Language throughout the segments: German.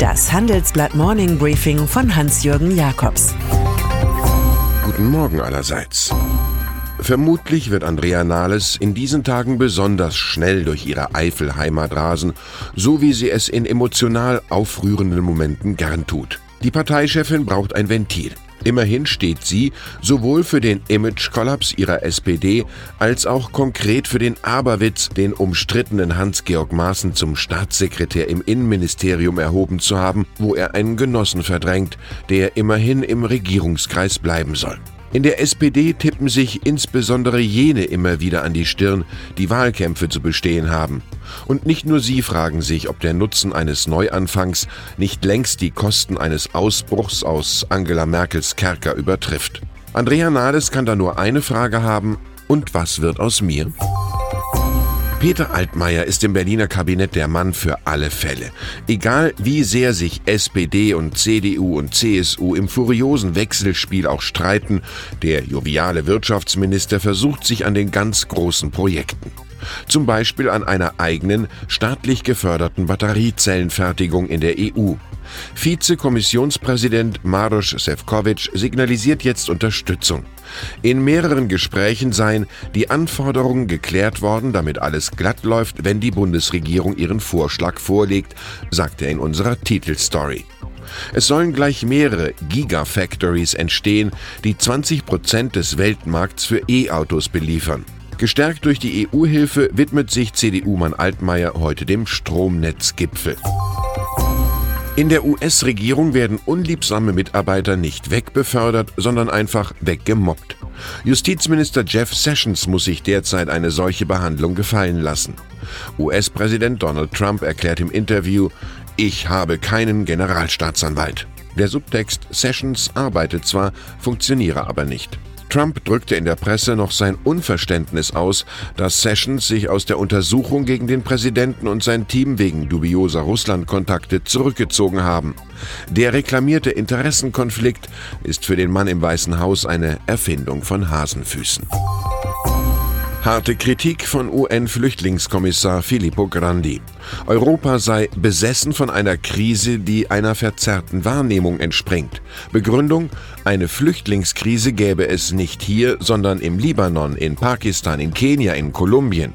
Das Handelsblatt Morning Briefing von Hans-Jürgen Jakobs. Guten Morgen allerseits. Vermutlich wird Andrea Nahles in diesen Tagen besonders schnell durch ihre Eifelheimat rasen, so wie sie es in emotional aufrührenden Momenten gern tut. Die Parteichefin braucht ein Ventil. Immerhin steht sie sowohl für den Image-Kollaps ihrer SPD als auch konkret für den Aberwitz, den umstrittenen Hans-Georg Maaßen zum Staatssekretär im Innenministerium erhoben zu haben, wo er einen Genossen verdrängt, der immerhin im Regierungskreis bleiben soll. In der SPD tippen sich insbesondere jene immer wieder an die Stirn, die Wahlkämpfe zu bestehen haben. Und nicht nur sie fragen sich, ob der Nutzen eines Neuanfangs nicht längst die Kosten eines Ausbruchs aus Angela Merkels Kerker übertrifft. Andrea Nahles kann da nur eine Frage haben, und was wird aus mir? Peter Altmaier ist im Berliner Kabinett der Mann für alle Fälle. Egal wie sehr sich SPD und CDU und CSU im furiosen Wechselspiel auch streiten, der joviale Wirtschaftsminister versucht sich an den ganz großen Projekten. Zum Beispiel an einer eigenen, staatlich geförderten Batteriezellenfertigung in der EU. Vizekommissionspräsident Maroš Sefcovic signalisiert jetzt Unterstützung. In mehreren Gesprächen seien die Anforderungen geklärt worden, damit alles glatt läuft, wenn die Bundesregierung ihren Vorschlag vorlegt, sagt er in unserer Titelstory. Es sollen gleich mehrere Gigafactories entstehen, die 20 Prozent des Weltmarkts für E-Autos beliefern. Gestärkt durch die EU-Hilfe widmet sich CDU-Mann Altmaier heute dem Stromnetzgipfel. In der US-Regierung werden unliebsame Mitarbeiter nicht wegbefördert, sondern einfach weggemobbt. Justizminister Jeff Sessions muss sich derzeit eine solche Behandlung gefallen lassen. US-Präsident Donald Trump erklärt im Interview, ich habe keinen Generalstaatsanwalt. Der Subtext Sessions arbeitet zwar, funktioniere aber nicht. Trump drückte in der Presse noch sein Unverständnis aus, dass Sessions sich aus der Untersuchung gegen den Präsidenten und sein Team wegen dubioser Russlandkontakte zurückgezogen haben. Der reklamierte Interessenkonflikt ist für den Mann im Weißen Haus eine Erfindung von Hasenfüßen. Harte Kritik von UN-Flüchtlingskommissar Filippo Grandi. Europa sei besessen von einer Krise, die einer verzerrten Wahrnehmung entspringt. Begründung, eine Flüchtlingskrise gäbe es nicht hier, sondern im Libanon, in Pakistan, in Kenia, in Kolumbien.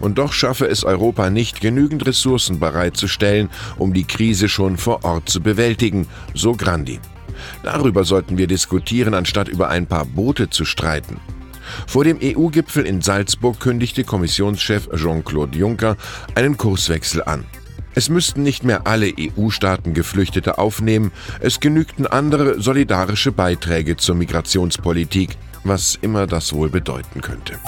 Und doch schaffe es Europa nicht, genügend Ressourcen bereitzustellen, um die Krise schon vor Ort zu bewältigen, so Grandi. Darüber sollten wir diskutieren, anstatt über ein paar Boote zu streiten. Vor dem EU-Gipfel in Salzburg kündigte Kommissionschef Jean-Claude Juncker einen Kurswechsel an. Es müssten nicht mehr alle EU-Staaten Geflüchtete aufnehmen, es genügten andere solidarische Beiträge zur Migrationspolitik, was immer das wohl bedeuten könnte.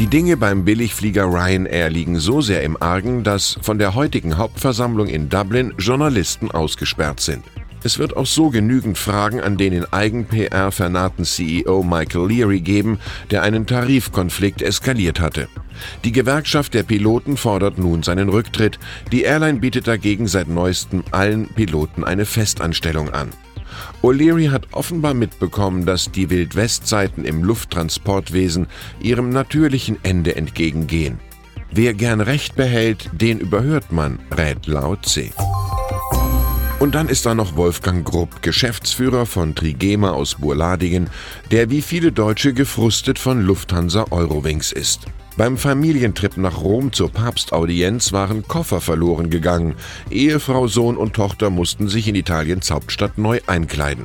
Die Dinge beim Billigflieger Ryanair liegen so sehr im Argen, dass von der heutigen Hauptversammlung in Dublin Journalisten ausgesperrt sind. Es wird auch so genügend Fragen an den in Eigen-PR vernarrten CEO Michael Leary geben, der einen Tarifkonflikt eskaliert hatte. Die Gewerkschaft der Piloten fordert nun seinen Rücktritt. Die Airline bietet dagegen seit neuestem allen Piloten eine Festanstellung an. O'Leary hat offenbar mitbekommen, dass die Wildwestzeiten im Lufttransportwesen ihrem natürlichen Ende entgegengehen. Wer gern Recht behält, den überhört man, rät Lao Tse. Und dann ist da noch Wolfgang Grupp, Geschäftsführer von Trigema aus Burladingen, der wie viele Deutsche gefrustet von Lufthansa Eurowings ist. Beim Familientrip nach Rom zur Papstaudienz waren Koffer verloren gegangen. Ehefrau, Sohn und Tochter mussten sich in Italiens Hauptstadt neu einkleiden.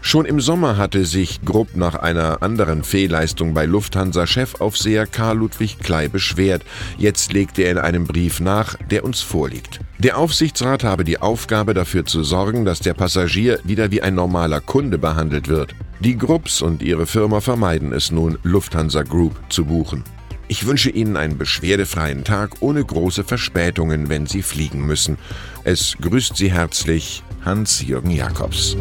Schon im Sommer hatte sich Grupp nach einer anderen Fehlleistung bei Lufthansa-Chefaufseher Karl Ludwig Klei beschwert. Jetzt legte er in einem Brief nach, der uns vorliegt. Der Aufsichtsrat habe die Aufgabe dafür zu sorgen, dass der Passagier wieder wie ein normaler Kunde behandelt wird. Die Grupps und ihre Firma vermeiden es nun, Lufthansa Group zu buchen. Ich wünsche Ihnen einen beschwerdefreien Tag ohne große Verspätungen, wenn Sie fliegen müssen. Es grüßt Sie herzlich Hans-Jürgen Jakobs.